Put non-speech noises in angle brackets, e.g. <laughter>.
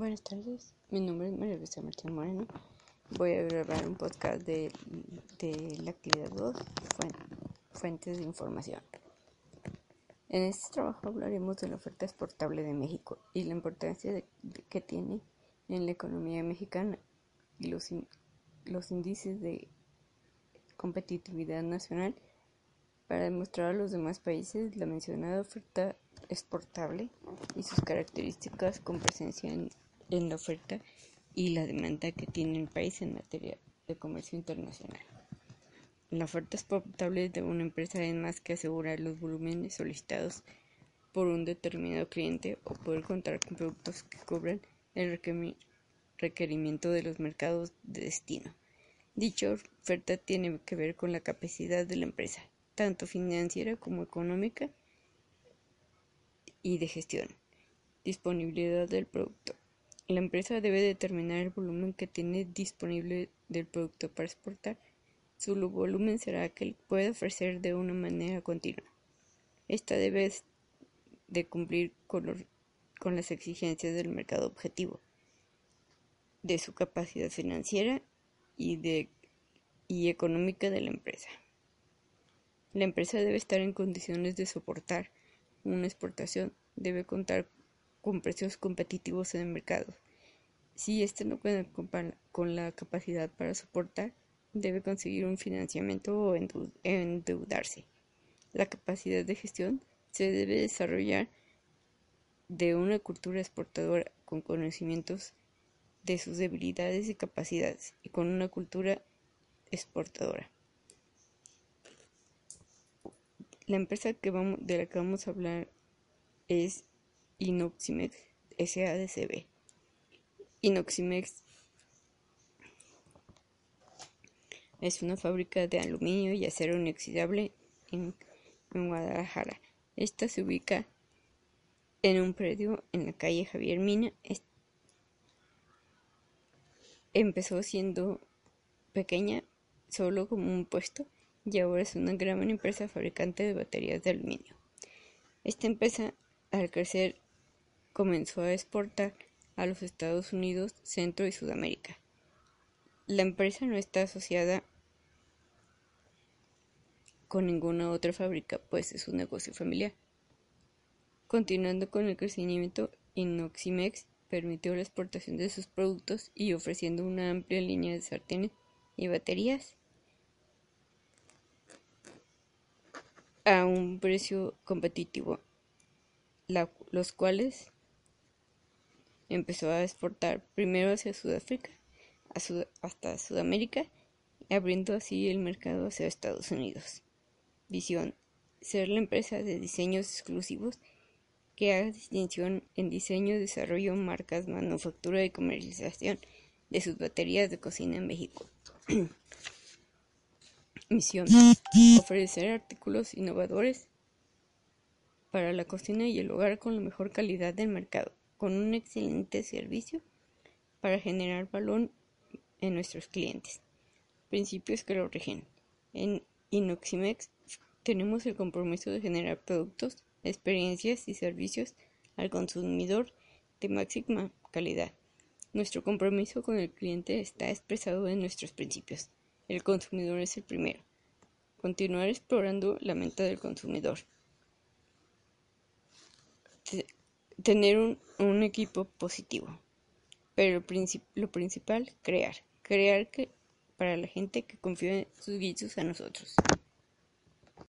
Buenas tardes, mi nombre es María Luisa Martín Moreno. Voy a grabar un podcast de, de la actividad 2, fuentes de información. En este trabajo hablaremos de la oferta exportable de México y la importancia que tiene en la economía mexicana y los, los índices de competitividad nacional para demostrar a los demás países la mencionada oferta exportable y sus características con presencia en en la oferta y la demanda que tiene el país en materia de comercio internacional. La oferta exportable de una empresa es más que asegurar los volúmenes solicitados por un determinado cliente o poder contar con productos que cubran el requerimiento de los mercados de destino. Dicha oferta tiene que ver con la capacidad de la empresa, tanto financiera como económica y de gestión, disponibilidad del producto, la empresa debe determinar el volumen que tiene disponible del producto para exportar. Su volumen será que puede ofrecer de una manera continua. Esta debe de cumplir con, con las exigencias del mercado objetivo, de su capacidad financiera y, y económica de la empresa. La empresa debe estar en condiciones de soportar una exportación, debe contar con precios competitivos en el mercado. Si éste no puede con la capacidad para soportar, debe conseguir un financiamiento o endeudarse. La capacidad de gestión se debe desarrollar de una cultura exportadora con conocimientos de sus debilidades y capacidades y con una cultura exportadora. La empresa de la que vamos a hablar es Inoximex SADCB. Inoximex es una fábrica de aluminio y acero inoxidable en, Guadalajara. Esta se ubica en un predio en la calle Javier Mina. empezó siendo pequeña, solo como un puesto, y ahora es una gran empresa fabricante de baterías de aluminio. Esta empresa, al crecer comenzó a exportar a los Estados Unidos, Centro y Sudamérica. La empresa no está asociada con ninguna otra fábrica, pues es un negocio familiar. Continuando con el crecimiento, Inoximex permitió la exportación de sus productos y ofreciendo una amplia línea de sartenes y baterías a un precio competitivo, los cuales empezó a exportar primero hacia Sudáfrica hasta Sudamérica, abriendo así el mercado hacia Estados Unidos. Visión: ser la empresa de diseños exclusivos que haga distinción en diseño, desarrollo, marcas, manufactura y comercialización de sus baterías de cocina en México. <clears throat> Misión: ofrecer artículos innovadores para la cocina y el hogar con la mejor calidad del mercado con un excelente servicio para generar valor en nuestros clientes. Principios que lo rigen. En Inoximex tenemos el compromiso de generar productos, experiencias y servicios al consumidor de máxima calidad. Nuestro compromiso con el cliente está expresado en nuestros principios. El consumidor es el primero. Continuar explorando la mente del consumidor tener un, un equipo positivo. Pero lo principal, crear. Crear que, para la gente que confía en sus guisos a nosotros.